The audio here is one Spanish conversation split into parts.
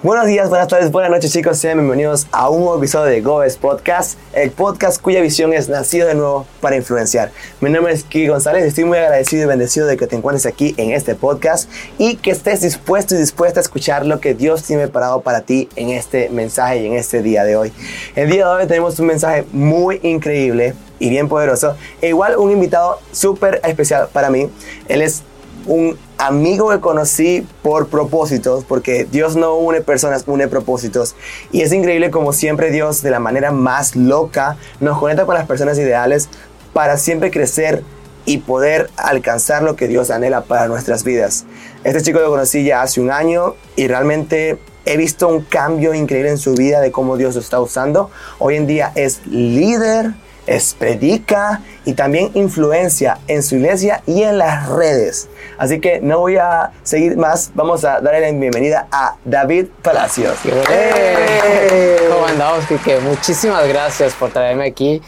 Buenos días, buenas tardes, buenas noches chicos, sean bienvenidos a un nuevo episodio de Goes Podcast, el podcast cuya visión es nacido de nuevo para influenciar. Mi nombre es Kiki González, estoy muy agradecido y bendecido de que te encuentres aquí en este podcast y que estés dispuesto y dispuesta a escuchar lo que Dios tiene preparado para ti en este mensaje y en este día de hoy. El día de hoy tenemos un mensaje muy increíble y bien poderoso e igual un invitado súper especial para mí. Él es un amigo que conocí por propósitos, porque Dios no une personas, une propósitos. Y es increíble como siempre Dios, de la manera más loca, nos conecta con las personas ideales para siempre crecer y poder alcanzar lo que Dios anhela para nuestras vidas. Este chico lo conocí ya hace un año y realmente he visto un cambio increíble en su vida de cómo Dios lo está usando. Hoy en día es líder es predica y también influencia en su iglesia y en las redes. Así que no voy a seguir más, vamos a darle la bienvenida a David Palacios. ¡Eh! ¿Cómo andamos, Kike? Muchísimas gracias por traerme aquí.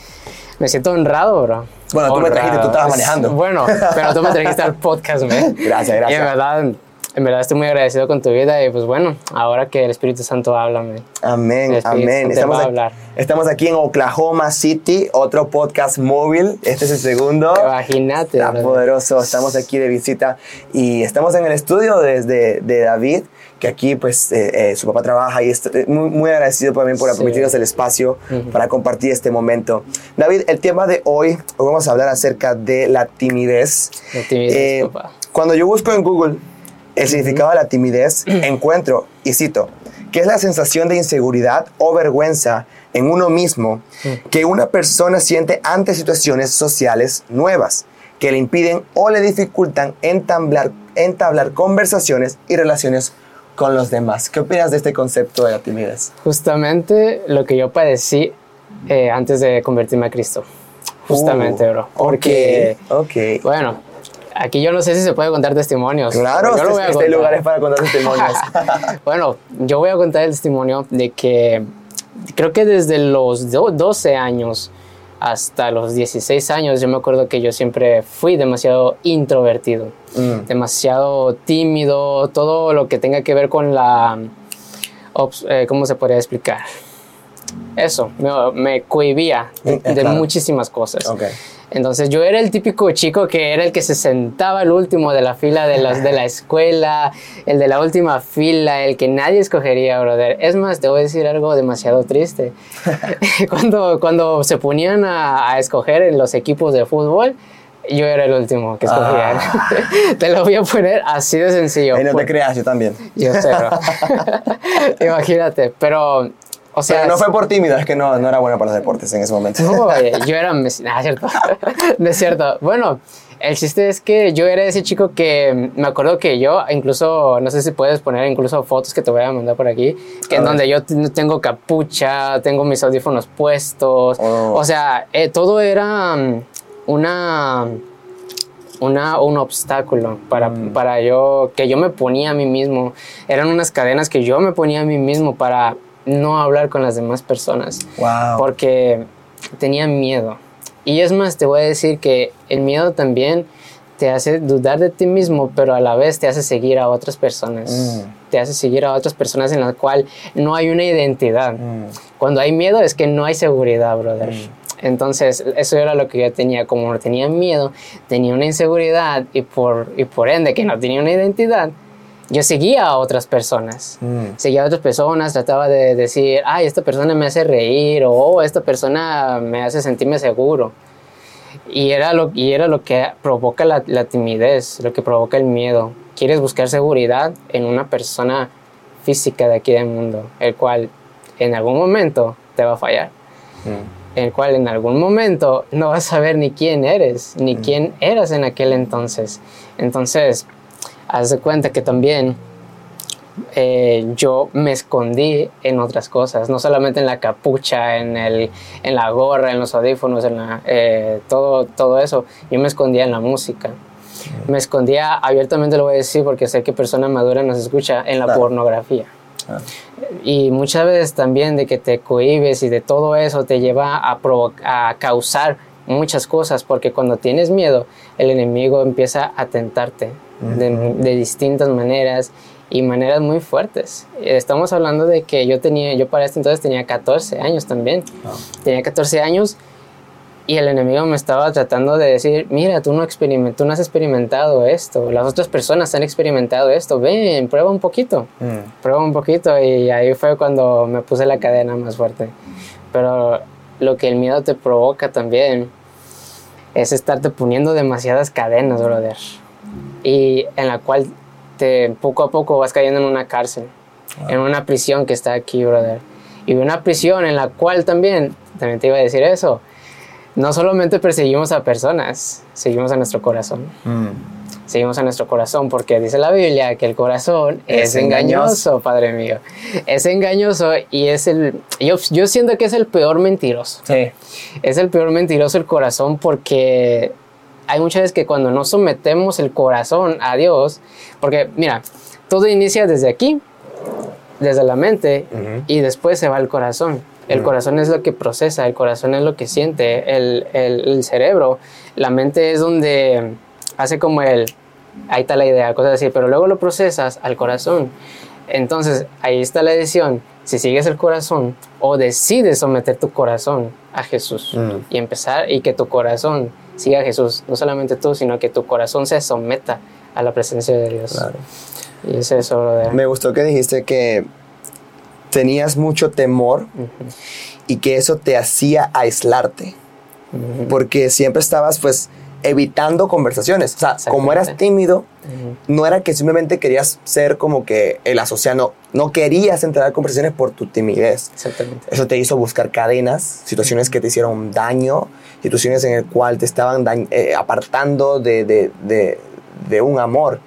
Me siento honrado, bro. Bueno, tú me trajiste, tú estabas manejando. Bueno, pero tú me trajiste al podcast, man. Gracias, gracias. Y en verdad, en verdad estoy muy agradecido con tu vida y pues bueno, ahora que el Espíritu Santo habla, man. Amén, amén. Estamos, va a aquí, hablar. estamos aquí en Oklahoma City, otro podcast móvil. Este es el segundo. Imagínate. Está bro. poderoso. Estamos aquí de visita y estamos en el estudio desde de David, que aquí pues eh, eh, su papá trabaja y estoy muy, muy agradecido también por Sí. permitirnos el espacio Ujú. para compartir este momento. David, el tema de hoy, hoy vamos a hablar acerca de la timidez. La timidez, Eh, papá. cuando yo busco en Google el significado de la timidez, encuentro, y cito, que es la sensación de inseguridad o vergüenza en uno mismo que una persona siente ante situaciones sociales nuevas que le impiden o le dificultan entablar, entablar conversaciones y relaciones con los demás. ¿Qué opinas de este concepto de la timidez? Justamente lo que yo padecí eh, antes de convertirme a Cristo. Justamente, Uh, bro. Porque, Ok, ok. bueno, aquí yo no sé si se puede contar testimonios. Claro, yo lo voy este, a este lugar es para contar testimonios. bueno, yo voy a contar el testimonio de que creo que desde los do- 12 años hasta los 16 años, yo me acuerdo que yo siempre fui demasiado introvertido, Mm. demasiado tímido, todo lo que tenga que ver con la... eh, ¿Cómo se podría explicar? Eso, me, me cohibía de, Eh, de claro. muchísimas cosas. Ok. Entonces yo era el típico chico que era el que se sentaba al último de la fila de, las, de la escuela, el de la última fila, el que nadie escogería, brother. Es más, te voy a decir algo demasiado triste. cuando, cuando se ponían a, a escoger en los equipos de fútbol, yo era el último que escogían. te lo voy a poner así de sencillo. Ahí no te Por- creas, yo también. Yo sé, bro. Imagínate, pero... O sea, Pero no fue por tímido, es que no, no era bueno para los deportes en ese momento. Oye, yo era cierto. No es cierto. Bueno, el chiste es que yo era ese chico que me acuerdo que yo, incluso, no sé si puedes poner incluso fotos que te voy a mandar por aquí, que en donde yo tengo capucha, tengo mis audífonos puestos. Oh. O sea, eh, todo era mm, una. Una, un obstáculo para, Mm. para yo, que yo me ponía a mí mismo. Eran unas cadenas que yo me ponía a mí mismo para no hablar con las demás personas Wow. porque tenía miedo. Y es más, te voy a decir que el miedo también te hace dudar de ti mismo, pero a la vez te hace seguir a otras personas. Mm. Te hace seguir a otras personas en las cuales no hay una identidad. Mm. Cuando hay miedo es que no hay seguridad, brother. Mm. Entonces, eso era lo que yo tenía. Como no tenía miedo, tenía una inseguridad y por, y por ende que no tenía una identidad, yo seguía a otras personas Mm. seguía a otras personas, trataba de decir, ay, esta persona me hace reír o "Oh, esta persona me hace sentirme seguro. Y era lo, y era lo que provoca la, la timidez, lo que provoca el miedo. Quieres buscar seguridad en una persona física de aquí del mundo, el cual en algún momento te va a fallar, Mm. el cual en algún momento no vas a saber ni quién eres, ni quién eras en aquel entonces. Entonces, haz de cuenta que también eh, yo me escondí en otras cosas, no solamente en la capucha, en, el, en la gorra, en los audífonos, en la, eh, todo, todo eso. Yo me escondía en la música. Me escondía, abiertamente lo voy a decir porque sé que persona madura nos escucha, en la Claro. pornografía. Ah. Y muchas veces también de que te cohibes y de todo eso te lleva a, a causar muchas cosas, porque cuando tienes miedo, el enemigo empieza a tentarte de, de distintas maneras y maneras muy fuertes. Estamos hablando de que yo tenía, yo para este entonces tenía 14 años también. Ah. Tenía 14 años y el enemigo me estaba tratando de decir, mira, tú no, experiment tú no has experimentado esto, las otras personas han experimentado esto, ven, prueba un poquito, Mm. prueba un poquito y ahí fue cuando me puse la cadena más fuerte. Pero lo que el miedo te provoca también es estarte poniendo demasiadas cadenas, brother. Y en la cual te poco a poco vas cayendo en una cárcel, en una prisión que está aquí, brother. Y una prisión en la cual también, también te iba a decir eso, no solamente perseguimos a personas, seguimos a nuestro corazón. Mm. Seguimos a nuestro corazón porque dice la Biblia que el corazón es, Es engañoso, engañoso. Padre mío. Es engañoso y es el... Yo, yo siento que es el peor mentiroso. Sí. Es el peor mentiroso el corazón porque hay muchas veces que cuando no sometemos el corazón a Dios, porque mira, todo inicia desde aquí, desde la mente, y después se va al corazón. El corazón es lo que procesa, el corazón es lo que siente, el, el- el cerebro, la mente es donde hace como el, ahí está la idea, cosas así, pero luego lo procesas al corazón. Entonces, ahí está la decisión, si sigues el corazón o decides someter tu corazón a Jesús Mm. y empezar y que tu corazón siga a Jesús, no solamente tú, sino que tu corazón se someta a la presencia de Dios. Claro. Y es eso, brother. Me gustó que dijiste que tenías mucho temor y que eso te hacía aislarte, porque siempre estabas pues evitando conversaciones. O sea, como eras tímido, no era que simplemente querías ser como que el asociado, no querías entrar a conversaciones por tu timidez. Exactamente. Eso te hizo buscar cadenas, situaciones que te hicieron daño, situaciones en el cual te estaban eh, apartando de, de- de- de un amor.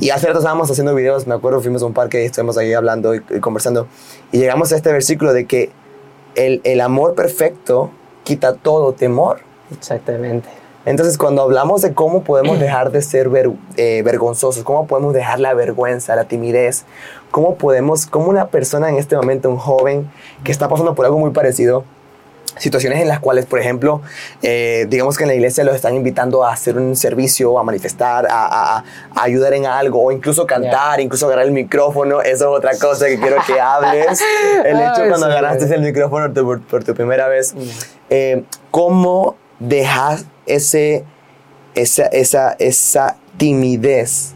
Y hace rato estábamos haciendo videos, me acuerdo, fuimos a un parque y estuvimos ahí hablando y, y conversando. Y llegamos a este versículo de que el, el amor perfecto quita todo temor. Exactamente. Entonces, cuando hablamos de cómo podemos dejar de ser ver- eh, vergonzosos, cómo podemos dejar la vergüenza, la timidez, cómo podemos, cómo una persona en este momento, un joven que está pasando por algo muy parecido, situaciones en las cuales, por ejemplo, eh, digamos que en la iglesia los están invitando a hacer un servicio, a manifestar, a, a- a- ayudar en algo, o incluso cantar, incluso agarrar el micrófono, eso es otra cosa que quiero que hables. El hecho Ay, cuando sí. agarraste el micrófono por, por tu primera vez, eh, ¿cómo dejas ese, esa, esa, esa timidez?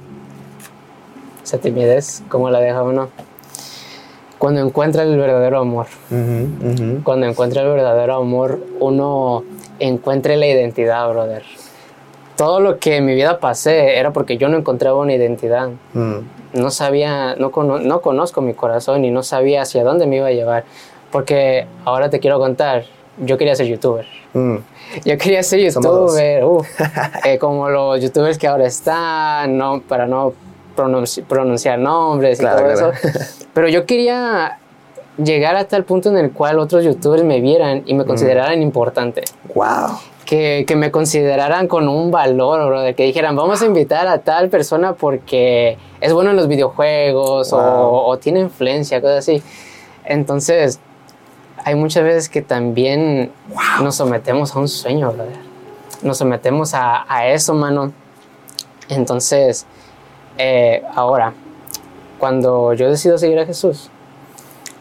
Esa timidez, ¿cómo la deja uno? Cuando encuentra el verdadero amor. Ujú, ujú. Cuando encuentra el verdadero amor, uno encuentra la identidad, brother. Todo lo que en mi vida pasé era porque yo no encontraba una identidad. Mm, No sabía, no, cono- no conozco mi corazón y no sabía hacia dónde me iba a llevar. Porque ahora te quiero contar, yo quería ser youtuber. Mm. Yo quería ser youtuber, uf, eh, como los youtubers que ahora están, no, para no pronunci- pronunciar nombres y Claro, todo claro. eso. Pero yo quería llegar hasta el punto en el cual otros youtubers me vieran y me Mm. consideraran importante. Wow. Que, que me consideraran con un valor, bro, de que dijeran, vamos a invitar a tal persona porque es bueno en los videojuegos Wow. o, o tiene influencia, cosas así. Entonces, hay muchas veces que también nos sometemos a un sueño, brother. Nos sometemos a, a eso, mano. Entonces, eh, ahora, cuando yo decido seguir a Jesús,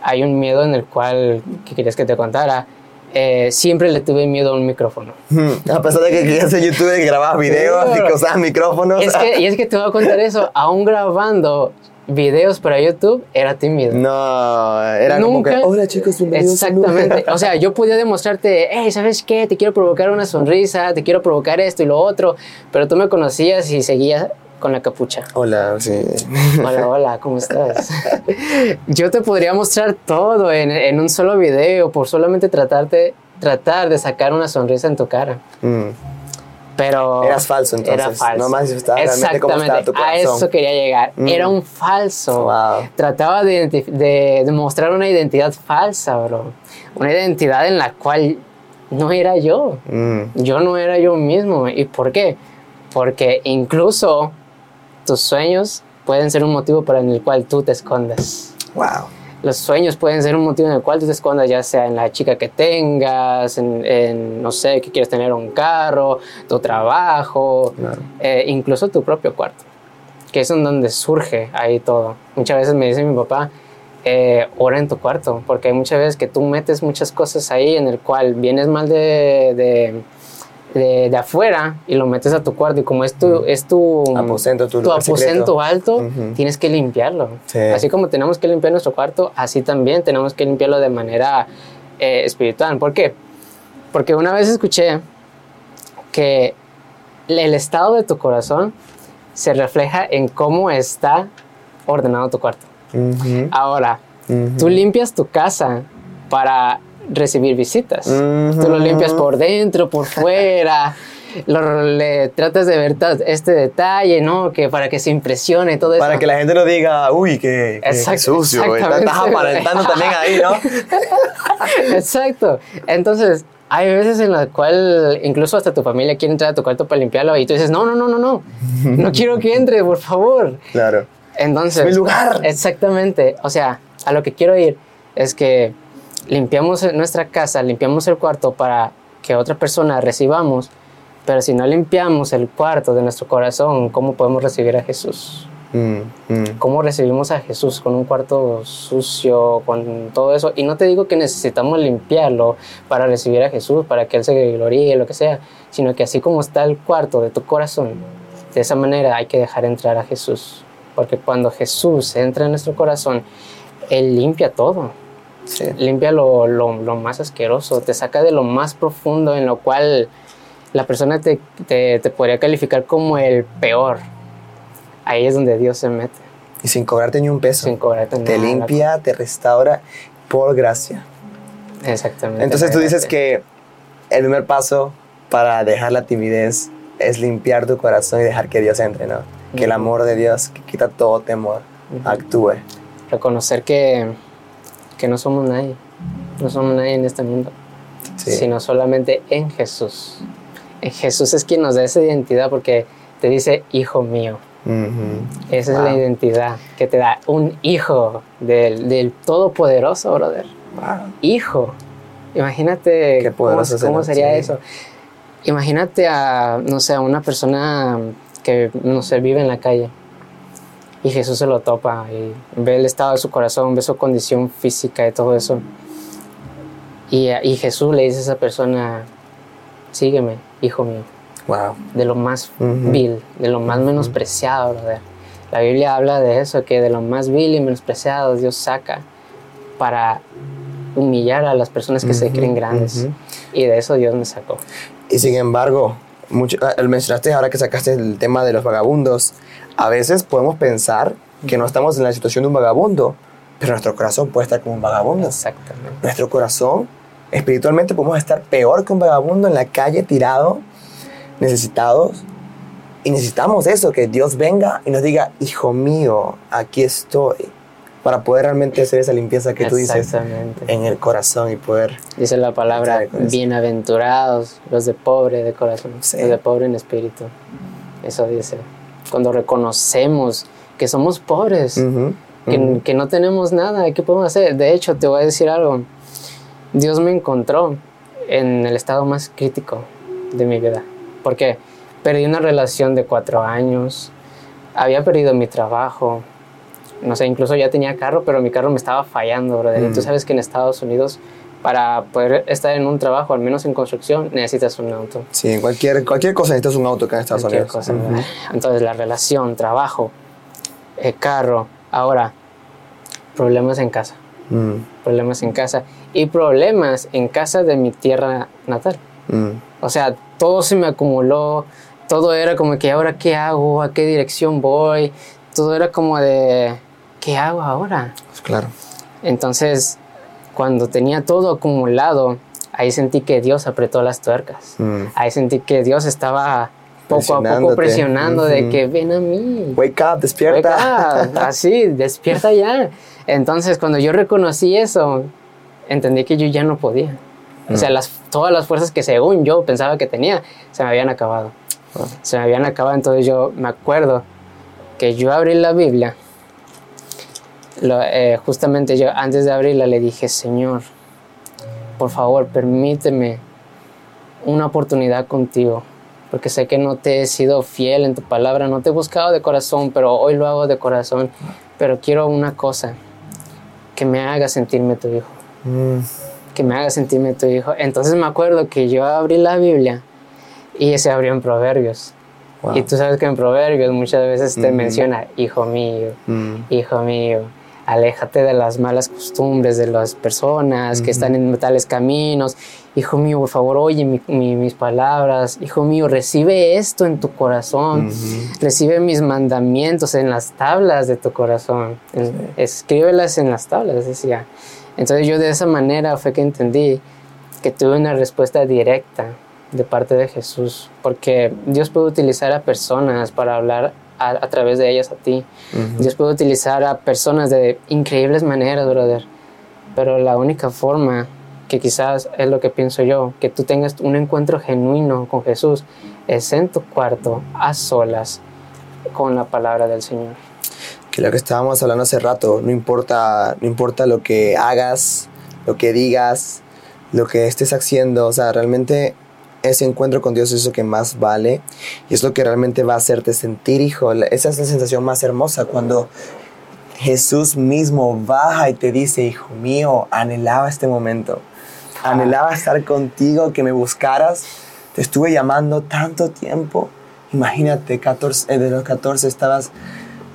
hay un miedo en el cual, que querías que te contara, eh, siempre le tuve miedo a un micrófono. Mm, A pesar de que querías ser youtuber y grababas videos y que usabas micrófonos. Es que, y es que te voy a contar eso, aún grabando videos para YouTube, era tímido. No, era como Nunca- que, hola chicos, bienvenidos. Exactamente. O sea, yo podía demostrarte, hey, ¿sabes qué? Te quiero provocar una sonrisa, te quiero provocar esto y lo otro, pero tú me conocías y seguías con la capucha. Hola, sí. Hola, hola, ¿cómo estás? Yo te podría mostrar todo en, en un solo video por solamente tratarte, tratar de sacar una sonrisa en tu cara. Mm. Pero Eras falso, entonces. Era falso. No manifestabas realmente cómo estaba tu a corazón. eso quería llegar. Mm. Era un falso. Wow. Trataba de, de, de mostrar una identidad falsa, bro. Una identidad en la cual no era yo. Mm. Yo no era yo mismo. ¿Y por qué? Porque incluso tus sueños pueden ser un motivo para el cual tú te escondas. Wow. Los sueños pueden ser un motivo en el cual tú te escondas, ya sea en la chica que tengas, en, en, no sé, que quieres tener un carro, tu trabajo, Claro. eh, incluso tu propio cuarto. que es en donde surge ahí todo. Muchas veces me dice mi papá, eh, ora en tu cuarto, porque hay muchas veces que tú metes muchas cosas ahí en el cual vienes mal de, de, de, afuera y lo metes a tu cuarto y como es tu, es tu aposento, tu, tu aposento alto, tienes que limpiarlo. Así como tenemos que limpiar nuestro cuarto, así también tenemos que limpiarlo de manera eh, espiritual. ¿Por qué? Porque una vez escuché que el estado de tu corazón se refleja en cómo está ordenado tu cuarto. Ahora, tú limpias tu casa para recibir visitas. Tú lo limpias por dentro, por fuera. le tratas de ver este detalle, ¿no? Que para que se impresione todo eso. Para que la gente no diga, uy, qué, sucio. Estás aparentando también ahí, ¿no? Exacto. Entonces, hay veces en las cuales incluso hasta tu familia quiere entrar a tu cuarto para limpiarlo y tú dices, no, no, no, no, no, no quiero que entre, por favor. Claro. Entonces, mi lugar. Exactamente. O sea, a lo que quiero ir es que limpiamos nuestra casa, limpiamos el cuarto para que otra persona recibamos, pero si no limpiamos el cuarto de nuestro corazón, ¿cómo podemos recibir a Jesús? Mm, mm. ¿Cómo recibimos a Jesús con un cuarto sucio, con todo eso? Y no te digo que necesitamos limpiarlo para recibir a Jesús, para que Él se gloríe, lo que sea, sino que así como está el cuarto de tu corazón, de esa manera hay que dejar entrar a Jesús. Porque cuando Jesús entra en nuestro corazón, Él limpia todo. Limpia lo, lo, lo, más asqueroso, te saca de lo más profundo en lo cual la persona te, te, te podría calificar como el peor ahí es donde Dios se mete. Y sin cobrarte ni un peso. Sin cobrarte Te limpia, te restaura por gracia. Exactamente. Entonces tú dices que el primer paso para dejar la timidez es limpiar tu corazón y dejar que Dios entre, ¿no? Que el amor de Dios, que quita todo temor, actúe. Reconocer que, que no somos nadie, no somos nadie en este mundo, sino solamente en Jesús. En Jesús es quien nos da esa identidad porque te dice, hijo mío. Esa es la identidad que te da un hijo del, del Todopoderoso, brother. Hijo. Imagínate cómo, cómo, sería eso. Imagínate a, no sé, a una persona que, no sé, vive en la calle y Jesús se lo topa y ve el estado de su corazón, ve su condición física y todo eso. Y, y Jesús le dice a esa persona, sígueme, hijo mío. Wow. De lo más vil, de lo más menospreciado, brother. La Biblia habla de eso, que de lo más vil y menospreciado Dios saca para humillar a las personas que se creen grandes. Y de eso Dios me sacó. Y sin embargo, mucho, ah, mencionaste ahora que sacaste el tema de los vagabundos, a veces podemos pensar que no estamos en la situación de un vagabundo, pero nuestro corazón puede estar como un vagabundo. Exactamente. Nuestro corazón, espiritualmente, podemos estar peor que un vagabundo en la calle tirado necesitados y necesitamos eso, que Dios venga y nos diga, hijo mío, aquí estoy, para poder realmente hacer esa limpieza que tú dices en el corazón y poder... Dice la palabra, bienaventurados los de pobre de corazón, los de pobre en espíritu. Eso dice. Cuando reconocemos que somos pobres, que, que no tenemos nada, ¿qué podemos hacer? De hecho, te voy a decir algo. Dios me encontró en el estado más crítico de mi vida porque perdí una relación de cuatro años, había perdido mi trabajo, no sé, incluso ya tenía carro, pero mi carro me estaba fallando, brother. Y tú mm. sabes que en Estados Unidos, para poder estar en un trabajo, al menos en construcción, necesitas un auto. Sí, en cualquier, cualquier cosa necesitas un auto acá en Estados Unidos. Entonces, la relación, trabajo, el eh, carro, ahora, problemas en casa. Mm. Problemas en casa. Y problemas en casa de mi tierra natal. Mm. O sea, todo se me acumuló, todo era como que ahora qué hago, a qué dirección voy, todo era como de, ¿qué hago ahora? Pues claro. Entonces, cuando tenía todo acumulado, ahí sentí que Dios apretó las tuercas. Mm. Ahí sentí que Dios estaba poco a poco presionando de que ven a mí. Wake up, despierta. Así, despierta ya. Entonces, cuando yo reconocí eso, entendí que yo ya no podía. O sea, las, todas las fuerzas que según yo pensaba que tenía, se me habían acabado. Se me habían acabado, entonces yo me acuerdo que yo abrí la Biblia. Eh, justamente yo antes de abrirla le dije, Señor, por favor, permíteme una oportunidad contigo. porque sé que no te he sido fiel en tu palabra, no te he buscado de corazón, pero hoy lo hago de corazón. Pero quiero una cosa, que me haga sentirme tu hijo. Mm. Que me haga sentirme tu hijo. Entonces me acuerdo que yo abrí la Biblia y se abrió en Proverbios. Wow. Y tú sabes que en Proverbios muchas veces te Ujú. menciona, hijo mío, Mm. hijo mío, aléjate de las malas costumbres de las personas que están en tales caminos. Hijo mío, por favor, oye mi- mi- mis palabras. Hijo mío, recibe esto en tu corazón. Recibe mis mandamientos en las tablas de tu corazón. En- Escríbelas en las tablas, decía. Entonces yo de esa manera fue que entendí que tuve una respuesta directa de parte de Jesús, porque Dios puede utilizar a personas para hablar a, a través de ellas a ti. Ujú. Dios puede utilizar a personas de increíbles maneras, brother. Pero la única forma que quizás es lo que pienso yo, que tú tengas un encuentro genuino con Jesús, es en tu cuarto, a solas, con la palabra del Señor. que lo que estábamos hablando hace rato, no importa, no importa lo que hagas, lo que digas, lo que estés haciendo, o sea, realmente ese encuentro con Dios es lo que más vale y es lo que realmente va a hacerte sentir, hijo. Esa es la sensación más hermosa cuando Jesús mismo baja y te dice, hijo mío, anhelaba este momento, anhelaba estar contigo, que me buscaras, te estuve llamando tanto tiempo. Imagínate, 14, eh, de los 14 estabas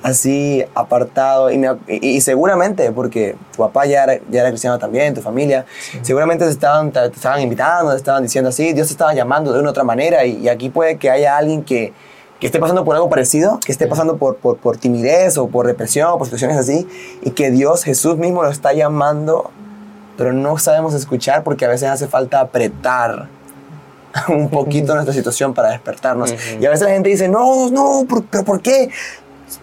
así apartado y, me- y- y seguramente porque tu papá ya era, ya era cristiano también, tu familia, seguramente te estaban, te, te estaban invitando, te estaban diciendo así, Dios te estaba llamando de una u otra manera y, y aquí puede que haya alguien que, que esté pasando por algo parecido, que esté pasando por, por, por timidez o por represión o por situaciones así y que Dios, Jesús mismo lo está llamando, pero no sabemos escuchar porque a veces hace falta apretar un poquito nuestra situación para despertarnos. Y a veces la gente dice, no, no, ¿por- pero ¿por qué?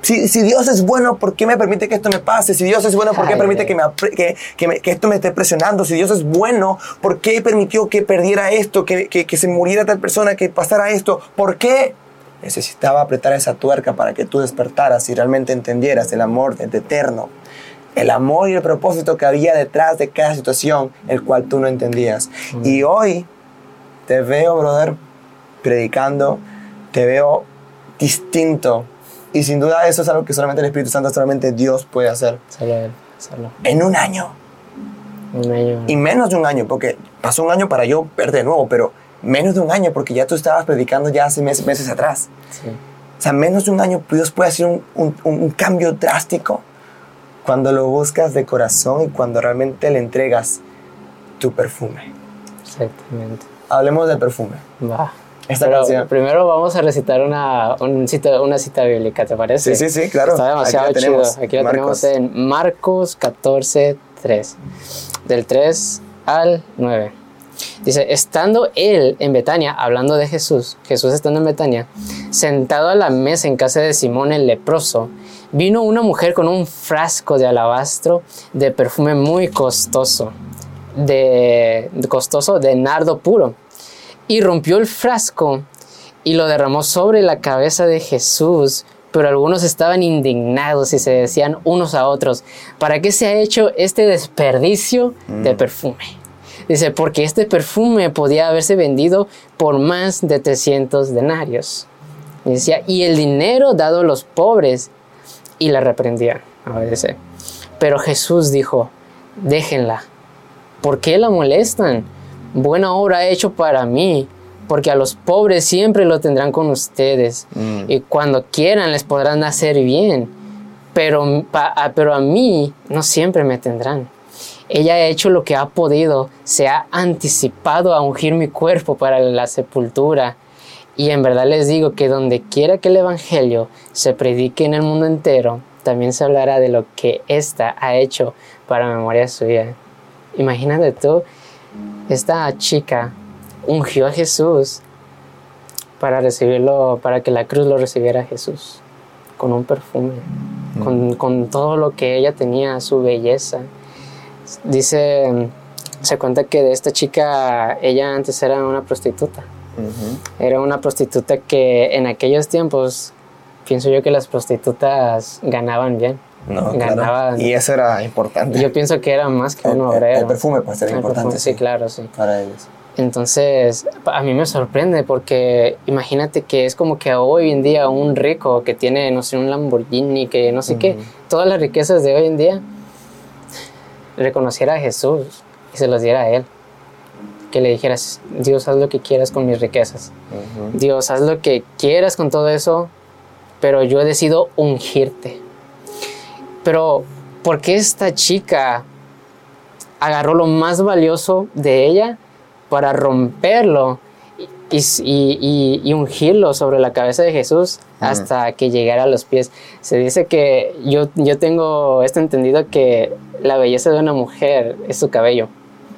Si, si Dios es bueno, ¿por qué me permite que esto me pase? Si Dios es bueno, ¿por qué Ay, permite que, me, apre- que, que, me- que esto me esté presionando? Si Dios es bueno, ¿por qué permitió que perdiera esto, que, que, que se muriera tal persona, que pasara esto? ¿Por qué? Necesitaba apretar esa tuerca para que tú despertaras y realmente entendieras el amor de de eterno. El amor y el propósito que había detrás de cada situación, el cual tú no entendías. Y hoy te veo, brother, predicando, te veo distinto. Y sin duda eso es algo que solamente el Espíritu Santo, solamente Dios puede hacer. Solo Él, solo. En un año. Un año. Y menos de un año, porque pasó un año para yo ver de nuevo, pero menos de un año, porque ya tú estabas predicando ya hace meses, meses atrás. Sí. O sea, menos de un año Dios puede hacer un, un- un cambio drástico cuando lo buscas de corazón y cuando realmente le entregas tu perfume. Exactamente. Hablemos del perfume. Va. Esta Pero canción. primero vamos a recitar una, un cita, una cita bíblica, ¿te parece? Sí, sí, sí, claro. Está demasiado Aquí chido. tenemos. Aquí lo Marcos. tenemos en Marcos 14, 3. Del 3 al 9. Dice, estando él en Betania, hablando de Jesús, Jesús estando en Betania, sentado a la mesa en casa de Simón el leproso, vino una mujer con un frasco de alabastro de perfume muy costoso, de costoso de nardo puro, y rompió el frasco y lo derramó sobre la cabeza de Jesús. Pero algunos estaban indignados y se decían unos a otros, ¿para qué se ha hecho este desperdicio de perfume? Dice, porque este perfume podía haberse vendido por más de 300 denarios. Y decía, y el dinero dado a los pobres. Y la reprendía. A ver, dice, Pero Jesús dijo, déjenla. ¿Por qué la molestan? Buena obra ha hecho para mí, porque a los pobres siempre lo tendrán con ustedes. Mm. Y cuando quieran les podrán hacer bien. Pero, pa- a- pero a mí no siempre me tendrán. Ella ha hecho lo que ha podido, se ha anticipado a ungir mi cuerpo para la sepultura. Y en verdad les digo que donde quiera que el Evangelio se predique en el mundo entero, también se hablará de lo que ésta ha hecho para memoria suya. Imagínate tú, esta chica ungió a Jesús para recibirlo, para que la cruz lo recibiera Jesús, con un perfume, con, con todo lo que ella tenía, su belleza. Dice, se cuenta que de esta chica, ella antes era una prostituta. Era una prostituta que en aquellos tiempos, pienso yo que las prostitutas ganaban bien. No, Ganaban. claro. Y eso era importante. Yo pienso que era más que un el, el- obrero. el perfume pues era El importante. perfume, sí, claro, sí. Para ellos. Entonces, a mí me sorprende porque imagínate que es como que hoy en día un rico que tiene, no sé, un Lamborghini, que no sé qué, todas las riquezas de hoy en día, reconociera a Jesús y se los diera a Él. Que le dijeras, Dios, haz lo que quieras con mis riquezas. Dios, haz lo que quieras con todo eso, pero yo he decidido ungirte. Pero, ¿por qué esta chica agarró lo más valioso de ella para romperlo y, ungirlo sobre la cabeza de Jesús hasta que llegara a los pies. Se dice que yo, yo tengo esto entendido que la belleza de una mujer es su cabello.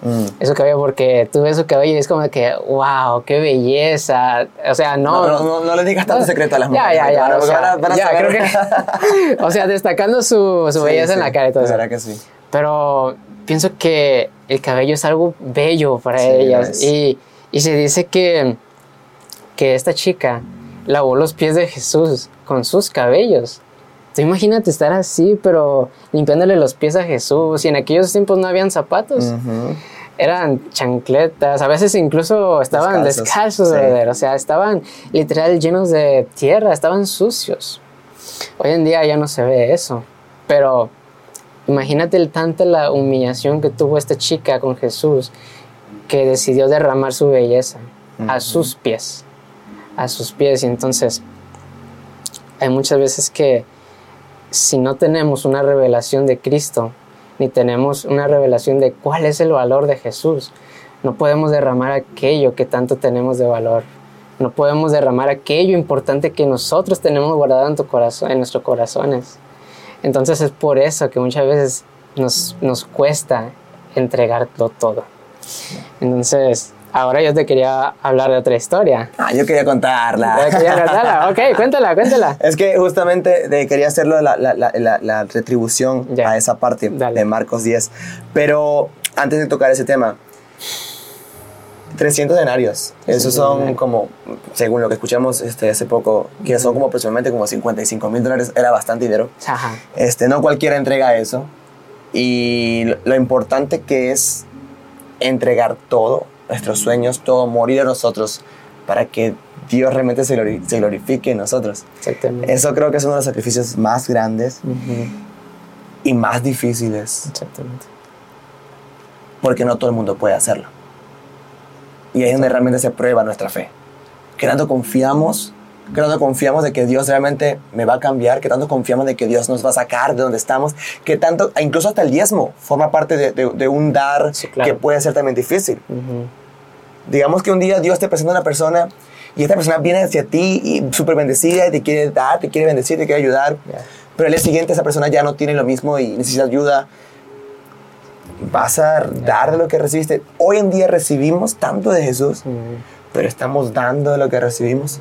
Mm. Es su cabello porque tú ves su cabello y es como que, wow, qué belleza. O sea, no. No, le digas tanto secreto a las mujeres. Ya, ya, ya. O sea, creo que, o sea destacando su, su belleza en la cara y todo eso. que sí? Pero pienso que el cabello es algo bello para ellas. Y, y, se dice que, que esta chica lavó los pies de Jesús con sus cabellos. Imagínate estar así, pero limpiándole los pies a Jesús. Y en aquellos tiempos no habían zapatos. Eran chancletas, a veces incluso estaban descalzos, o sea, estaban literal llenos de tierra, estaban sucios. Hoy en día ya no se ve eso, pero Imagínate el tanta la humillación que tuvo esta chica con Jesús que decidió derramar su belleza a sus pies, a sus pies. Y entonces hay muchas veces que si no tenemos una revelación de Cristo, ni tenemos una revelación de cuál es el valor de Jesús, no podemos derramar aquello que tanto tenemos de valor. No podemos derramar aquello importante que nosotros tenemos guardado en, tu corazón, en nuestros corazones. Entonces es por eso que muchas veces nos, nos cuesta entregarlo todo. Entonces, ahora yo te quería hablar de otra historia. Ah, yo quería contarla. Yo quería contarla. Ok, cuéntala, cuéntala. Es que justamente quería hacerlo la, la, la, la retribución a esa parte de Marcos 10. Pero antes de tocar ese tema, 300 denarios. Esos son como, según lo que escuchamos este, hace poco, que son como aproximadamente como 55 mil dólares. Era bastante dinero. Este, no cualquiera entrega eso. Y lo, importante que es entregar todo, nuestros sueños, todo, morir a nosotros, para que Dios realmente se, glorifique en nosotros. Exactamente. Eso creo que es uno de los sacrificios más grandes y más difíciles. Exactamente. Porque no todo el mundo puede hacerlo. Y ahí es donde realmente se prueba nuestra fe. Que tanto confiamos, que tanto confiamos de que Dios realmente me va a cambiar, que tanto confiamos de que Dios nos va a sacar de donde estamos, que tanto, incluso hasta el diezmo forma parte de, de, un dar que puede ser también difícil. Digamos que un día Dios te presenta a una persona y esta persona viene hacia ti y súper bendecida y te quiere dar, te quiere bendecir, te quiere ayudar. Pero el día siguiente esa persona ya no tiene lo mismo y necesita ayuda vas a dar de lo que recibiste. Hoy en día recibimos tanto de Jesús, pero estamos dando de lo que recibimos.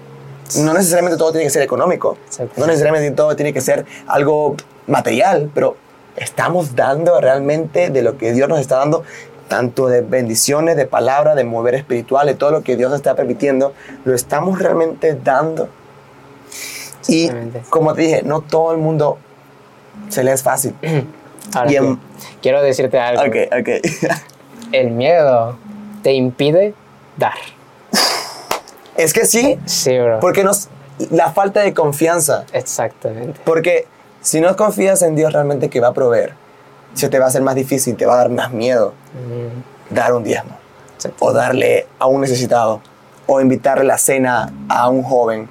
No necesariamente todo tiene que ser económico, no necesariamente todo tiene que ser algo material, pero estamos dando realmente de lo que Dios nos está dando, tanto de bendiciones, de palabra, de mover espiritual, de todo lo que Dios está permitiendo, lo estamos realmente dando. Y como te dije, no todo el mundo se le es fácil. quiero decirte algo. Ok, ok. el miedo te impide dar. Es que sí. Sí, bro. Porque nos, la falta de confianza. Exactamente. Porque si no confías en Dios realmente que va a proveer, se te va a hacer más difícil, te va a dar más miedo dar un diezmo. O darle a un necesitado. O invitarle la cena a un joven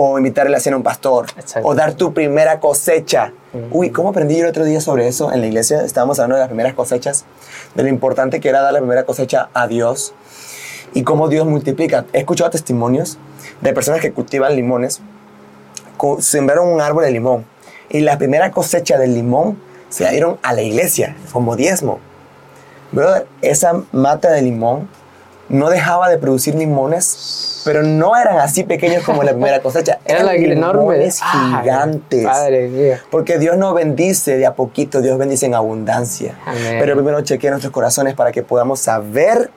o invitarle a cena a un pastor, o dar tu primera cosecha. Uy, ¿cómo aprendí yo el otro día sobre eso en la iglesia? Estábamos hablando de las primeras cosechas, de lo importante que era dar la primera cosecha a Dios y cómo Dios multiplica. He escuchado testimonios de personas que cultivan limones, sembraron un árbol de limón y la primera cosecha del limón se la dieron a la iglesia como diezmo. Brother, esa mata de limón no dejaba de producir limones, pero no eran así pequeños como la primera cosecha. eran limones gigantes. Padre mío. Porque Dios no bendice de a poquito, Dios bendice en abundancia. Pero primero chequea nuestros corazones para que podamos saber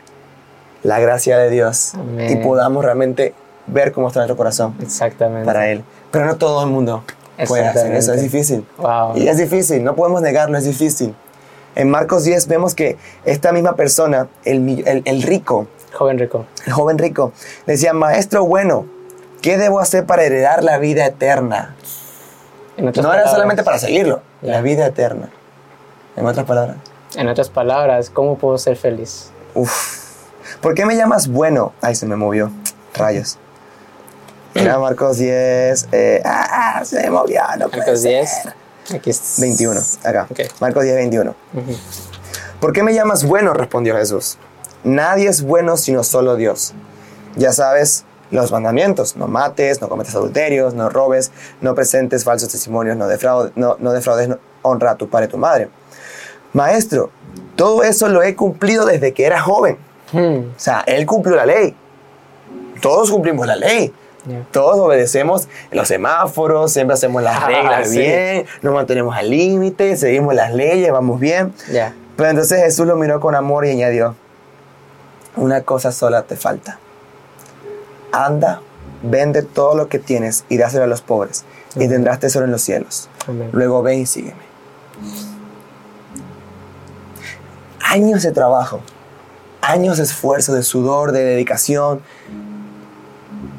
la gracia de Dios y podamos realmente ver cómo está nuestro corazón. Exactamente. Para Él. Pero no todo el mundo puede hacer eso, es difícil. Y es difícil, no podemos negarlo, es difícil. En Marcos 10 vemos que esta misma persona, el, el rico, Joven rico. El joven rico decía, maestro bueno, ¿qué debo hacer para heredar la vida eterna? En No era palabras- solamente para seguirlo, Ya. la vida eterna. En otras palabras. En otras palabras, ¿cómo puedo ser feliz? Uf. ¿Por qué me llamas bueno? Ay, se me movió. Rayos. Era Marcos 10. eh, ah, se movió. No Marcos ser. 10. Aquí es 21. Acá. Ok. Marcos 10, 21. Ujú. ¿Por qué me llamas bueno? respondió Jesús. Nadie es bueno sino solo Dios. Ya sabes los mandamientos. No mates, no cometas adulterios, no robes, no presentes falsos testimonios, no, defraude- no, no defraudes, no- honra a tu padre y tu madre. Maestro, todo eso lo he cumplido desde que era joven. Hmm, O sea, él cumplió la ley. Todos cumplimos la ley. Todos obedecemos los semáforos, siempre hacemos las Ah, reglas sí. bien, nos mantenemos al límite, seguimos las leyes, vamos bien. Ya. Pero entonces Jesús lo miró con amor y añadió, una cosa sola te falta. Anda, vende todo lo que tienes y dáselo a los pobres y tendrás tesoro en los cielos. Amén. Luego ven y sígueme. Años de trabajo, años de esfuerzo, de sudor, de dedicación.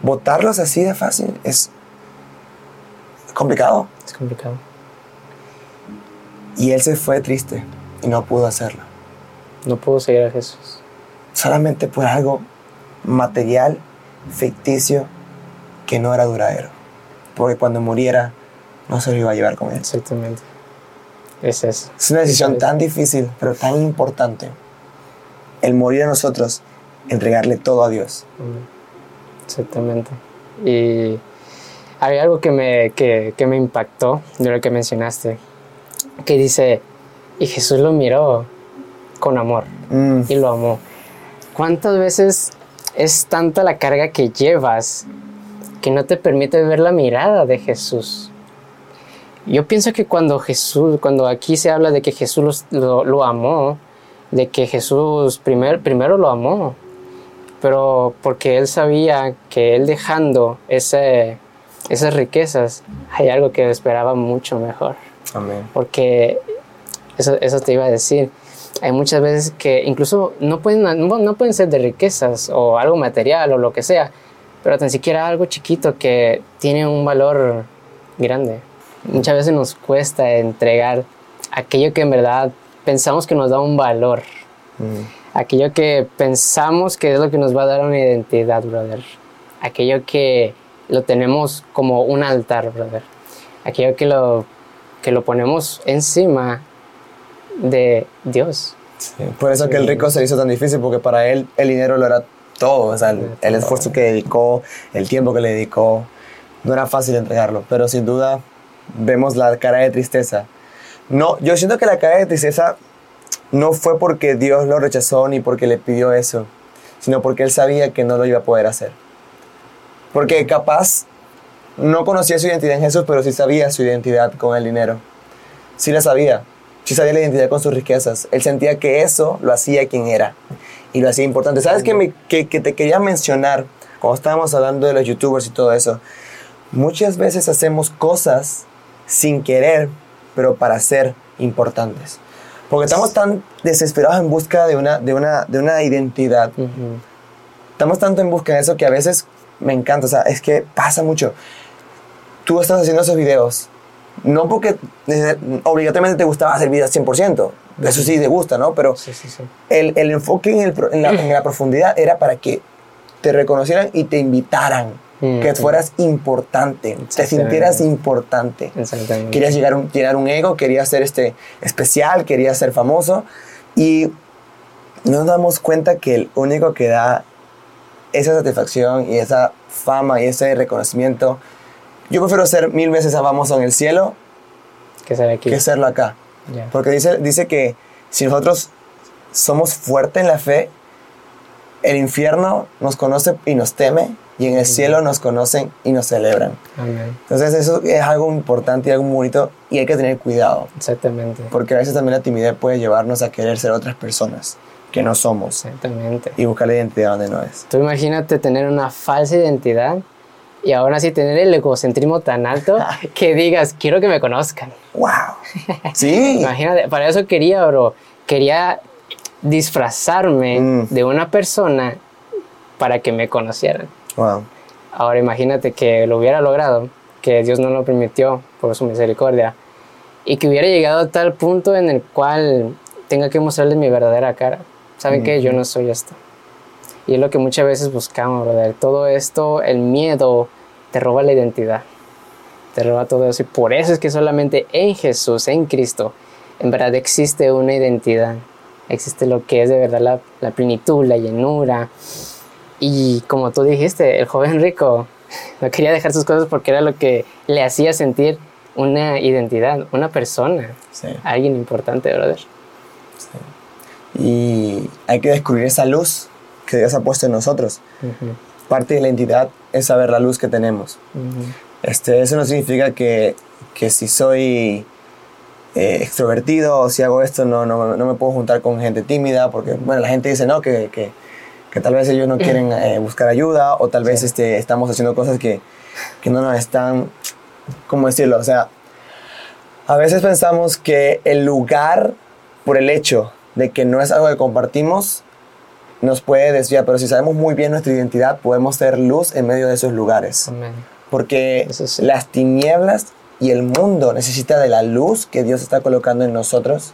Votarlos así de fácil es complicado. Es complicado. Y él se fue triste y no pudo hacerlo. No puedo seguir a Jesús. Solamente por algo material, ficticio, que no era duradero. Porque cuando muriera, no se lo iba a llevar con él. Exactamente. Es eso. Es una decisión tan difícil, pero tan importante. El morir a nosotros, entregarle todo a Dios. Exactamente. Y hay algo que me, que, que me impactó de lo que mencionaste, que dice, y Jesús lo miró con amor Mm, y lo amó. ¿Cuántas veces es tanta la carga que llevas que no te permite ver la mirada de Jesús? Yo pienso que cuando Jesús, cuando aquí se habla de que Jesús los- lo, lo amó, de que Jesús primer- primero lo amó, pero porque él sabía que él dejando ese, esas riquezas, hay algo que esperaba mucho mejor amén. porque eso, eso te iba a decir. Hay muchas veces que incluso no pueden, no, no pueden ser de riquezas o algo material o lo que sea, pero tan siquiera algo chiquito que tiene un valor grande. Muchas veces nos cuesta entregar aquello que en verdad pensamos que nos da un valor, Mm, aquello que pensamos que es lo que nos va a dar una identidad, brother. Aquello que lo tenemos como un altar, brother. Aquello que lo, que lo ponemos encima de Dios. sí. Por eso que el rico se hizo tan difícil, porque para él el dinero lo era todo. O sea, el, el esfuerzo que dedicó, el tiempo que le dedicó, no era fácil entregarlo. Pero sin duda vemos la cara de tristeza. No, yo siento que la cara de tristeza no fue porque Dios lo rechazó ni porque le pidió eso, sino porque él sabía que no lo iba a poder hacer. Porque capaz no conocía su identidad en Jesús, pero sí sabía su identidad con el dinero. Sí la sabía. Sí sabía la identidad con sus riquezas. Él sentía que eso lo hacía quien era. Y lo hacía importante. ¿Sabes qué que, que te quería mencionar cuando estábamos hablando de los youtubers y todo eso? Muchas veces hacemos cosas sin querer, pero para ser importantes. Porque estamos tan desesperados en busca de una, de una, de una identidad Ujú. estamos tanto en busca de eso que a veces me encanta, o sea, es que pasa mucho. Tú estás haciendo esos videos, no porque obligatoriamente te gustaba hacer videos 100%, eso sí te gusta, ¿no? Pero Sí, sí, sí. el, el enfoque en, el en la, en la profundidad era para que te reconocieran y te invitaran, que Ujú. fueras importante, te sintieras importante. Querías llegar un, llenar un ego, querías ser este especial, querías ser famoso y nos damos cuenta que el único que da esa satisfacción y esa fama y ese reconocimiento, yo prefiero ser mil veces famoso en el cielo Que se ve aquí. que serlo acá. Ya. Porque dice, dice que si nosotros somos fuertes en la fe, el infierno nos conoce y nos teme, y en el cielo nos conocen y nos celebran. Amén. Entonces eso es algo importante y algo muy bonito y hay que tener cuidado, Exactamente. porque a veces también la timidez puede llevarnos a querer ser otras personas que no somos Exactamente. y buscar la identidad donde no es. Tú imagínate tener una falsa identidad y ahora sí tener el egocentrismo tan alto que digas, quiero que me conozcan. ¡Wow! Sí, Imagínate, para eso quería, bro, quería disfrazarme Mm. de una persona para que me conocieran. Wow. Ahora imagínate que lo hubiera logrado, que Dios no lo permitió por su misericordia, y que hubiera llegado a tal punto en el cual tenga que mostrarles mi verdadera cara. ¿Saben qué? Yo no soy esto. Y es lo que muchas veces buscamos, brother. Todo esto, el miedo, te roba la identidad. Te roba todo eso. Y por eso es que solamente en Jesús, en Cristo, en verdad existe una identidad. Existe lo que es de verdad la, la plenitud, la llenura. Y como tú dijiste, el joven rico no quería dejar sus cosas porque era lo que le hacía sentir una identidad, una persona, Sí. alguien importante, brother. Y hay que descubrir esa luz que Dios ha puesto en nosotros. Parte de la identidad es saber la luz que tenemos. Este, eso no significa que, que si soy eh, extrovertido o si hago esto no, no, no me puedo juntar con gente tímida, porque bueno, la gente dice no, que, que, que tal vez ellos no quieren eh, buscar ayuda o tal vez Sí. este, estamos haciendo cosas que, que no nos están, ¿cómo decirlo? O sea, a veces pensamos que el lugar, por el hecho de que no es algo que compartimos, nos puede desviar, pero si sabemos muy bien nuestra identidad, podemos ser luz en medio de esos lugares Amén. porque sí. las tinieblas y el mundo necesita de la luz que Dios está colocando en nosotros.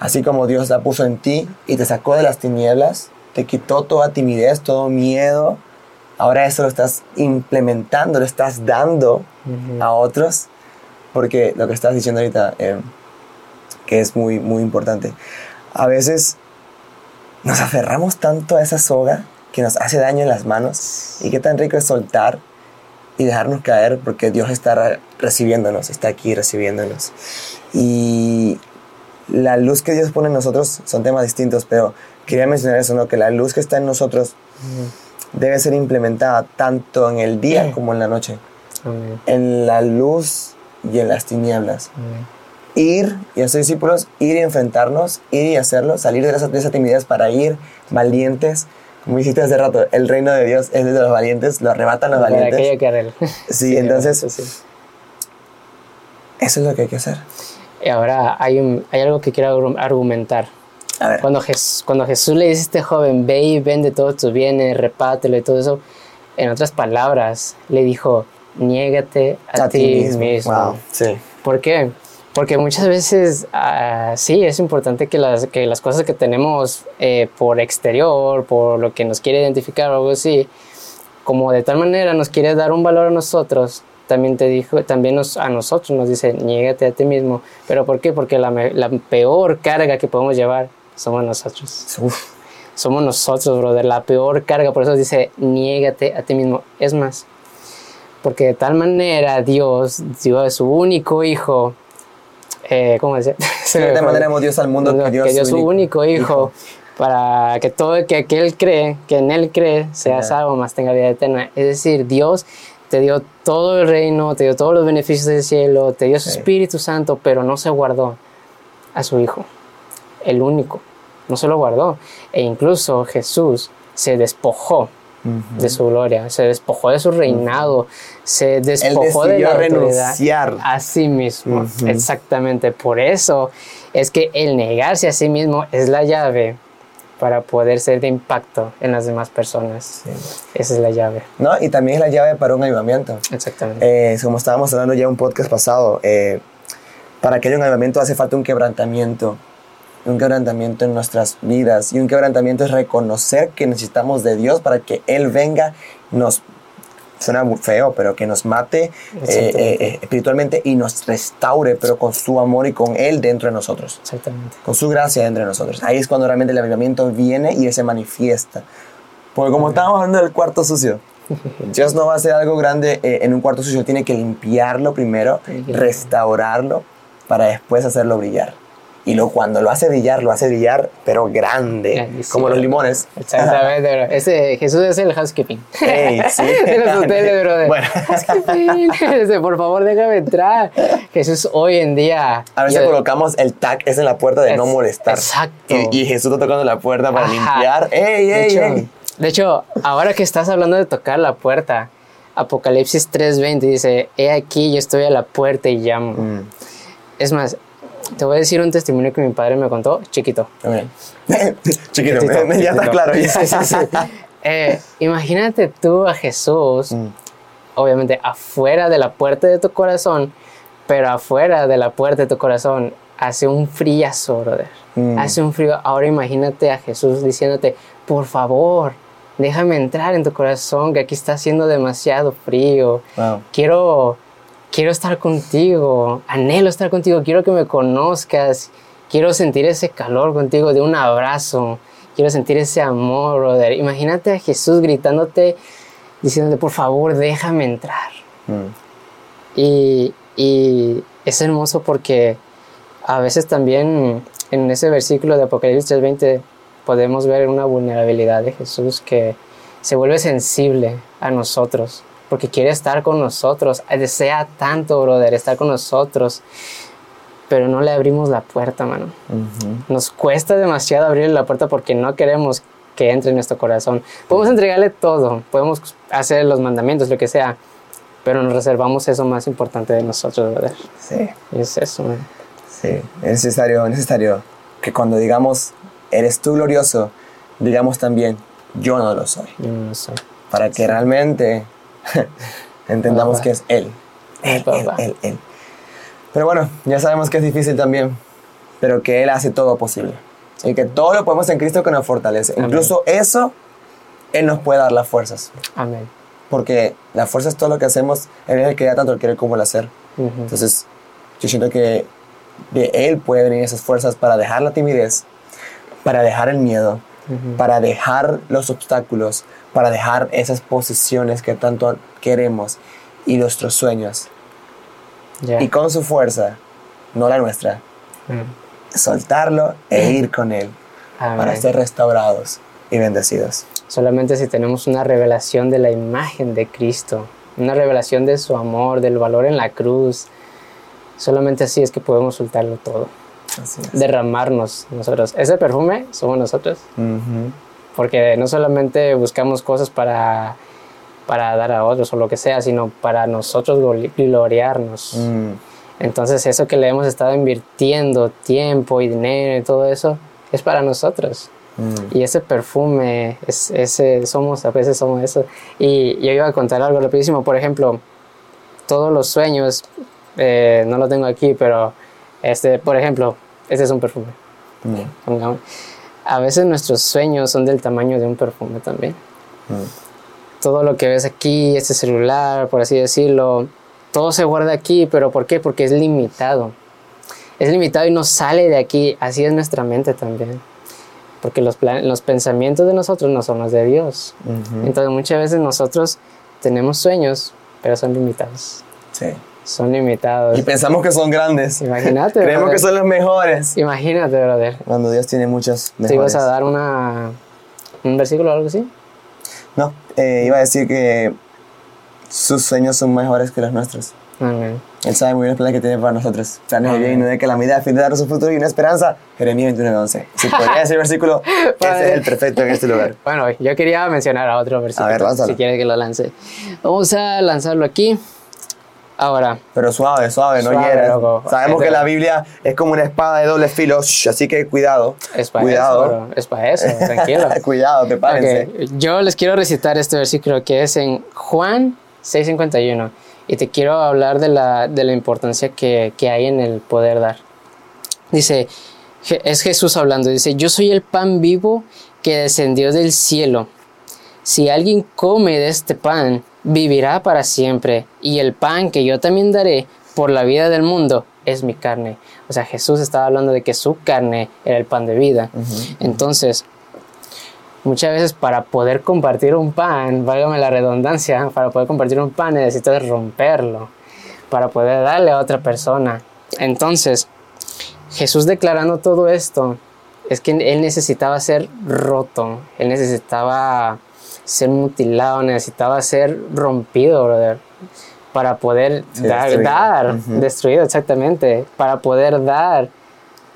Así como Dios la puso en ti y te sacó de las tinieblas, te quitó toda timidez, todo miedo. Ahora eso lo estás implementando, lo estás dando a otros. Porque lo que estás diciendo ahorita, eh, que es muy, muy importante. A veces nos aferramos tanto a esa soga que nos hace daño en las manos. Y qué tan rico es soltar y dejarnos caer porque Dios está re- recibiéndonos, está aquí recibiéndonos. Y la luz que Dios pone en nosotros son temas distintos, pero quería mencionar eso, ¿no? Que la luz que está en nosotros debe ser implementada tanto en el día como en la noche. En la luz y en las tinieblas. Ir y hacer discípulos, ir y enfrentarnos, ir y hacerlo, salir de esa, de esa timidez para ir valientes. Como dijiste hace rato, el reino de Dios es de los valientes, lo arrebatan los Para valientes. aquello que arregla. Sí, entonces- eso sí. Eso es lo que hay que hacer. Y ahora hay, un- hay algo que quiero argu- argumentar. A ver. Cuando, Jes- cuando Jesús le dice a este joven, ve y vende todos tus bienes, repátelo y todo eso, en otras palabras, le dijo, niégate a, ti mismo. Wow, sí. ¿Por qué? Porque muchas veces ah, sí es importante que las, que las cosas que tenemos eh, por exterior, por lo que nos quiere identificar o algo así, como de tal manera nos quiere dar un valor a nosotros, también te dijo, también nos, a nosotros nos dice, niégate a ti mismo. ¿Pero por qué? Porque la, peor carga que podemos llevar somos nosotros. Uf, Somos nosotros, brother, la peor carga. Por eso dice, niégate a ti mismo. Es más, porque de tal manera Dios dio a su único hijo, eh, ¿cómo decía? De tal manera amó Dios al mundo que dio, dio su único hijo, para que todo que aquel cree, que en él cree, sea salvo, más tenga vida eterna. Es decir, Dios te dio todo el reino, te dio todos los beneficios del cielo, te dio su Sí. Espíritu Santo, pero no se guardó a su hijo, el único. No se lo guardó. E incluso Jesús se despojó de su gloria, se despojó de su reinado, se Él despojó de la autoridad renunciar. a sí mismo. Exactamente. Por eso es que el negarse a sí mismo es la llave para poder ser de impacto en las demás personas. Sí. Esa es la llave. ¿No? Y también es la llave para un avivamiento. Exactamente. Eh, como estábamos hablando ya en un podcast pasado, eh, para que haya un avivamiento hace falta un quebrantamiento. Un quebrantamiento en nuestras vidas. Y un quebrantamiento es reconocer que necesitamos de Dios para que Él venga, nos. Suena muy feo, pero que nos mate eh, eh, eh, espiritualmente y nos restaure, pero con su amor y con Él dentro de nosotros. Exactamente. Con su gracia dentro de nosotros. Ahí es cuando realmente el avivamiento viene y Él se manifiesta. Porque como estábamos hablando del cuarto sucio, Dios no va a hacer algo grande eh, en un cuarto sucio, tiene que limpiarlo primero, restaurarlo, para después hacerlo brillar. Y luego cuando lo hace brillar, lo hace brillar, pero grande, Grandísimo. como los limones. Exactamente, bro. Ese, Jesús es el housekeeping. Ey, sí. los hoteles, brother. Bueno. Housekeeping. Por favor, déjame entrar. Jesús hoy en día. A veces yo- colocamos el tag es en la puerta de no Es- molestar. exacto. Y, y Jesús está tocando la puerta para Ajá. limpiar. ¡Ey, de, ey, hecho, ey! de hecho, ahora que estás hablando de tocar la puerta, Apocalipsis 3:20 dice, he aquí, yo estoy a la puerta y llamo. Mm, Es más, te voy a decir un testimonio que mi padre me contó, chiquito. ok. Chiquito, Chiquitito, me- me- ya está chiquito. claro. ya. Sí, sí, sí. Eh, imagínate tú a Jesús, Mm. obviamente afuera de la puerta de tu corazón, pero afuera de la puerta de tu corazón hace un friazo, brother. Mm. Hace un frío. Ahora imagínate a Jesús diciéndote, por favor, déjame entrar en tu corazón, que aquí está haciendo demasiado frío. Wow. Quiero, quiero estar contigo, anhelo estar contigo, quiero que me conozcas, quiero sentir ese calor contigo de un abrazo, quiero sentir ese amor, brother. Imagínate a Jesús gritándote, diciéndote, por favor, déjame entrar. Mm. Y, y es hermoso porque a veces también en ese versículo de Apocalipsis 3:20 podemos ver una vulnerabilidad de Jesús que se vuelve sensible a nosotros porque quiere estar con nosotros, desea tanto, brother, estar con nosotros, pero no le abrimos la puerta, mano. Ujú. Nos cuesta demasiado abrirle la puerta porque no queremos que entre en nuestro corazón. Podemos entregarle todo, podemos hacer los mandamientos, lo que sea, pero nos reservamos eso más importante de nosotros, brother. Sí. Y es eso, man. Sí, es necesario, necesario que cuando digamos, eres tú glorioso, digamos también, yo no lo soy. Yo no lo soy. Para que realmente entendamos Papá. que es Él. Él, él, él, él. Pero bueno, ya sabemos que es difícil también, pero que Él hace todo posible. Y que todo lo podemos en Cristo que nos fortalece. Amén. Incluso eso, Él nos puede dar las fuerzas. Amén. Porque la fuerza es todo lo que hacemos, Él es el que da tanto el querer como el hacer. Entonces, yo siento que de Él puede venir esas fuerzas para dejar la timidez, para dejar el miedo, Para dejar los obstáculos, para dejar esas posiciones que tanto queremos y nuestros sueños. Y con su fuerza, no la nuestra, Mm. soltarlo e ir con Él para ser restaurados y bendecidos. Solamente si tenemos una revelación de la imagen de Cristo, una revelación de su amor, del valor en la cruz, solamente así es que podemos soltarlo todo. Derramarnos nosotros. Ese perfume somos nosotros, Ujú. porque no solamente buscamos cosas para, para dar a otros o lo que sea, sino para nosotros gloriarnos. Mm. Entonces eso que le hemos estado invirtiendo tiempo y dinero y todo eso es para nosotros. Mm. Y ese perfume, es, ese, somos, a veces somos eso. Y yo iba a contar algo rapidísimo. Por ejemplo, todos los sueños, eh, no lo tengo aquí, pero este, por ejemplo, este es un perfume. Mm. A veces nuestros sueños son del tamaño de un perfume también. Mm. Todo lo que ves aquí, este celular, por así decirlo, todo se guarda aquí, pero ¿por qué? Porque es limitado. Es limitado y no sale de aquí. Así es nuestra mente también. Porque los, los pensamientos de nosotros no son los de Dios. Entonces muchas veces nosotros tenemos sueños, pero son limitados. Sí. Son limitados. Y pensamos que son grandes. Imagínate. Creemos brother. que son los mejores. Imagínate, brother. Cuando Dios tiene muchos ¿Te mejores. ibas a dar una, un versículo o algo así? No, eh, iba a decir que sus sueños son mejores que los nuestros. Amén. Él sabe muy bien los planes que tiene para nosotros. Planes de bien y no de calamidad, a fin de darnos un futuro y una esperanza. Jeremías 29:11. Si podría decir versículo, ese es el perfecto en este lugar. Bueno, yo quería mencionar a otro versículo. ver, lánzalo. Si quieres que lo lance. Vamos a lanzarlo aquí. Ahora, Pero suave, suave, no hieras. Sabemos Este- que la Biblia es como una espada de doble filo, shh, así que cuidado. es para cuidado. eso, bro. Es para eso, tranquilo. cuidado, prepárense. Ok, Yo les quiero recitar este versículo que es en Juan 6:51 y te quiero hablar de la, de la importancia que, que hay en el poder dar. Dice, es Jesús hablando, dice, yo soy el pan vivo que descendió del cielo. Si alguien come de este pan, vivirá para siempre, y el pan que yo también daré por la vida del mundo es mi carne. O sea, Jesús estaba hablando de que su carne era el pan de vida. Entonces, muchas veces para poder compartir un pan, válgame la redundancia, para poder compartir un pan necesitas romperlo, para poder darle a otra persona. Entonces, Jesús declarando todo esto, es que él necesitaba ser roto, él necesitaba ser mutilado, necesitaba ser rompido, brother, para poder Sí, dar, destruido. dar Ujú. destruido exactamente, para poder dar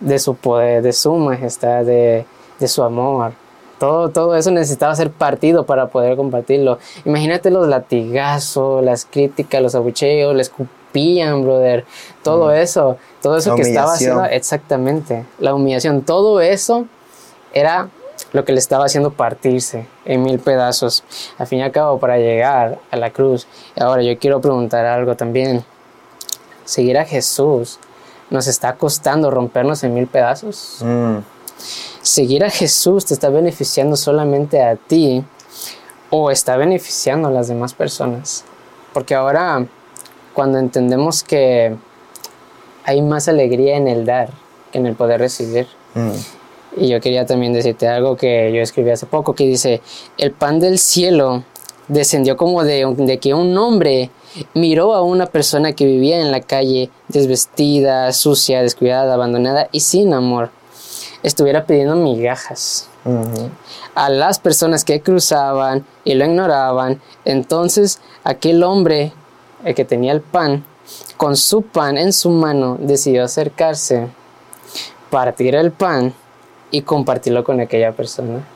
de su poder, de su majestad, de, de su amor. Todo, todo eso necesitaba ser partido para poder compartirlo. Imagínate los latigazos, las críticas, los abucheos, le escupían, brother. Todo eso, todo eso La que estaba haciendo, exactamente, la humillación, todo eso era lo que le estaba haciendo partirse en mil pedazos. Al fin y al cabo, para llegar a la cruz. Ahora yo quiero preguntar algo también. Seguir a Jesús nos está costando rompernos en mil pedazos. Mm. Seguir a Jesús te está beneficiando solamente a ti o está beneficiando a las demás personas. Porque ahora, cuando entendemos que hay más alegría en el dar que en el poder recibir. Mm. Y yo quería también decirte algo que yo escribí hace poco, que dice, el pan del cielo descendió como de, de que un hombre miró a una persona que vivía en la calle, desvestida, sucia, descuidada, abandonada y sin amor. Estuviera pidiendo migajas a las personas que cruzaban y lo ignoraban. Entonces aquel hombre, el que tenía el pan, con su pan en su mano, decidió acercarse, partir el pan y compartirlo con aquella persona.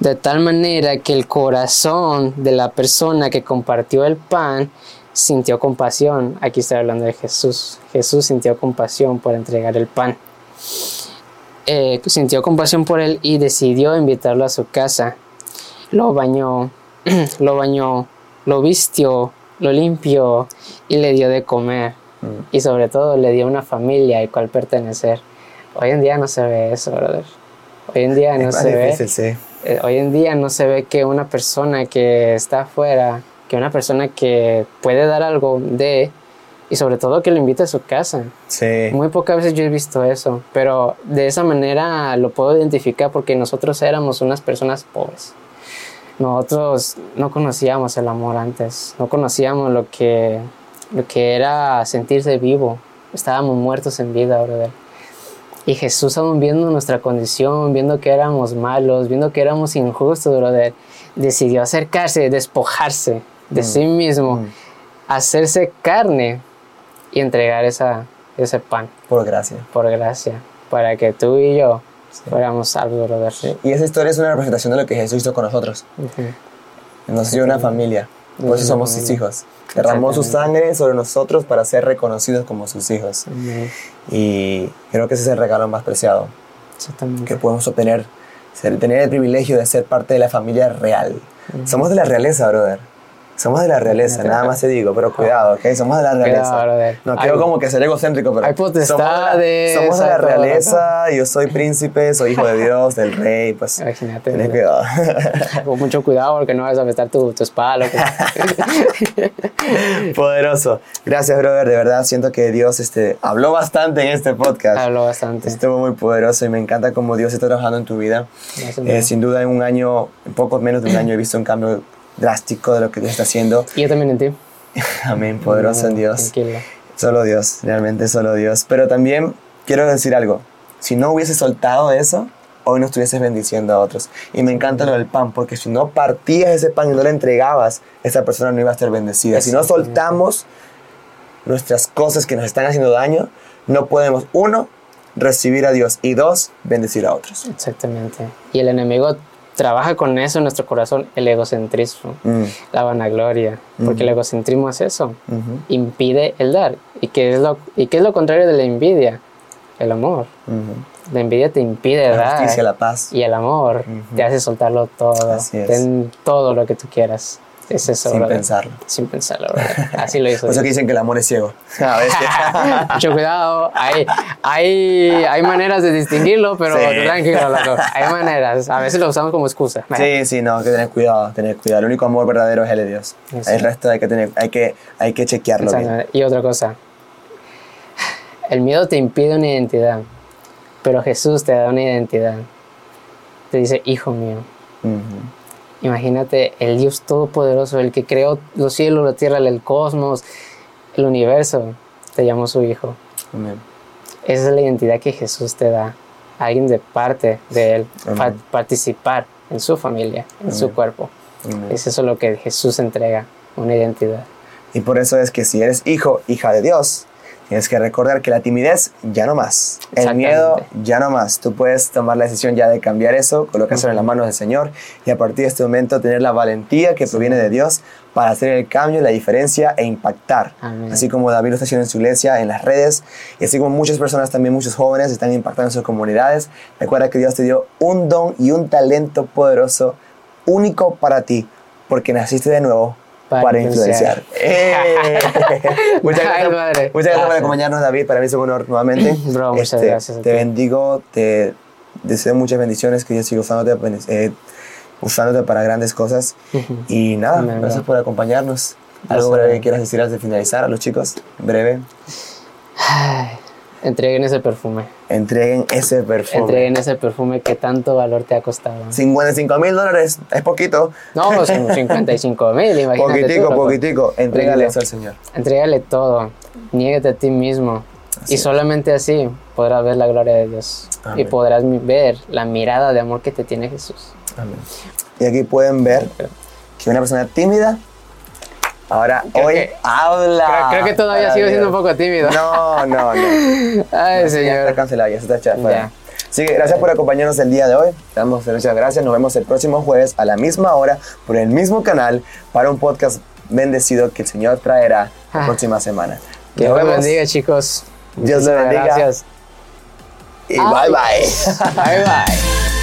De tal manera que el corazón de la persona que compartió el pan sintió compasión. Aquí estoy hablando de Jesús. Jesús sintió compasión por entregar el pan. Eh, sintió compasión por él y decidió invitarlo a su casa. Lo bañó, lo bañó, lo vistió, lo limpió y le dio de comer. Mm. Y sobre todo le dio una familia al cual pertenecer. Hoy en día no se ve eso, brother. Hoy en día no Es se ve. sí. Eh, hoy en día no se ve que una persona que está afuera, que una persona que puede dar algo de, y sobre todo que lo invite a su casa. Sí. Muy pocas veces yo he visto eso, pero de esa manera lo puedo identificar porque nosotros éramos unas personas pobres. Nosotros no conocíamos el amor antes, no conocíamos lo que, lo que era sentirse vivo. Estábamos muertos en vida, brother. Y Jesús aún viendo nuestra condición, viendo que éramos malos, viendo que éramos injustos, brother, decidió acercarse, despojarse de Mm. sí mismo, Mm. hacerse carne y entregar esa, ese pan Por gracia. por gracia, para que tú y yo fuéramos salvos, brother. Y esa historia es una representación de lo que Jesús hizo con nosotros. Ujú. Nos dio una familia. Por eso somos sus hijos. Derramó su sangre sobre nosotros para ser reconocidos como sus hijos. Amén. Y creo que ese es el regalo más preciado que podemos obtener. Tener el privilegio de ser parte de la familia real. Somos de la realeza, brother. Somos de la realeza, nada más te digo, pero cuidado, ¿ok? Somos de la realeza. No quiero como que ser egocéntrico, pero hay potestades, somos de la, somos de la hay todo. realeza, yo soy príncipe, soy hijo de Dios, del rey, pues Imagínate. brother. cuidado. Con mucho cuidado porque no vas a afectar tu, tu espalda. Poderoso. Gracias, brother, de verdad siento que Dios este, habló bastante en este podcast. Hablo bastante. Estuvo muy poderoso y me encanta cómo Dios está trabajando en tu vida. Gracias, Eh, sin duda en un año, en poco menos de un año he visto un cambio drástico de lo que Dios está haciendo. Y yo también en ti. Amén, poderoso en Dios. Tranquilo. Solo Dios, realmente solo Dios. Pero también quiero decir algo. Si no hubieses soltado eso, hoy no estuvieses bendiciendo a otros. Y me encanta lo del pan, porque si no partías ese pan y no lo entregabas, esa persona no iba a estar bendecida. Si no soltamos nuestras cosas que nos están haciendo daño, no podemos, uno, recibir a Dios y dos, bendecir a otros. Exactamente. Y el enemigo trabaja con eso en nuestro corazón, el egocentrismo, Mm, la vanagloria. Porque el egocentrismo es eso. Impide el dar. ¿Y qué es lo, y qué es lo contrario de la envidia? El amor. La envidia te impide La dar. justicia, la paz. Y el amor te hace soltarlo todo. Así es. Ten todo lo que tú quieras. Es eso, Sin brother. pensarlo. Sin pensarlo, brother. Así lo hizo. Por eso que dicen que el amor es ciego. A veces. Mucho cuidado. Hay, hay, hay maneras de distinguirlo, pero Sí. tranquilo, loco. Hay maneras. A veces lo usamos como excusa. Sí, sí, no, hay que tener cuidado, tener cuidado. El único amor verdadero es el de Dios. Sí. El resto hay que tener, hay que, hay que chequearlo bien. Y otra cosa. El miedo te impide una identidad, pero Jesús te da una identidad. Te dice, hijo mío. Ujú. Imagínate el Dios Todopoderoso, el que creó los cielos, la tierra, el cosmos, el universo, te llamó su hijo. Amén. Esa es la identidad que Jesús te da. Alguien de parte de Él, pa- participar en su familia, en su cuerpo. Amén. Es eso lo que Jesús entrega, una identidad. Y por eso es que si eres hijo, hija de Dios, Tienes que recordar que la timidez ya no más. El miedo ya no más. Tú puedes tomar la decisión ya de cambiar eso, colocárselo en las manos del Señor y a partir de este momento tener la valentía que proviene de Dios para hacer el cambio, la diferencia e impactar. Así como David lo está haciendo en su iglesia, en las redes, y así como muchas personas también, muchos jóvenes están impactando en sus comunidades. Recuerda que Dios te dio un don y un talento poderoso, único para ti, porque naciste de nuevo para, influenciar. ¡Eh! muchas gracias, muchas gracias, por acompañarnos, David. Para mí es un honor nuevamente. Bro, muchas este, gracias. Te bendigo, te deseo muchas bendiciones, que Dios siga usándote, eh, usándote para grandes cosas. Y nada, gracias por acompañarnos. ¿Algo breve que quieras decir antes de finalizar a los chicos? Breve. Entreguen ese perfume. Entreguen ese perfume. Entreguen ese perfume que tanto valor te ha costado. 55 mil dólares, es poquito. No, 55 mil, imagínate. Poquitico, poquitico. Entrégale eso al Señor. Entrégale todo. Niégate a ti mismo. y solamente así podrás ver la gloria de Dios. Y podrás ver la mirada de amor que te tiene Jesús. Amén. Y aquí pueden ver que una persona tímida Ahora, hoy habla. Creo, que todavía sigo siendo un poco tímido. No, no, no. Ay, señor. Ya está cancelado, ya se está Así que gracias por acompañarnos el día de hoy. Damos muchas gracias. Nos vemos el próximo jueves a la misma hora por el mismo canal para un podcast bendecido que el Señor traerá la ah. próxima semana. Que Dios los bendiga, chicos. Dios les bendiga. Gracias. Y bye bye. Bye bye.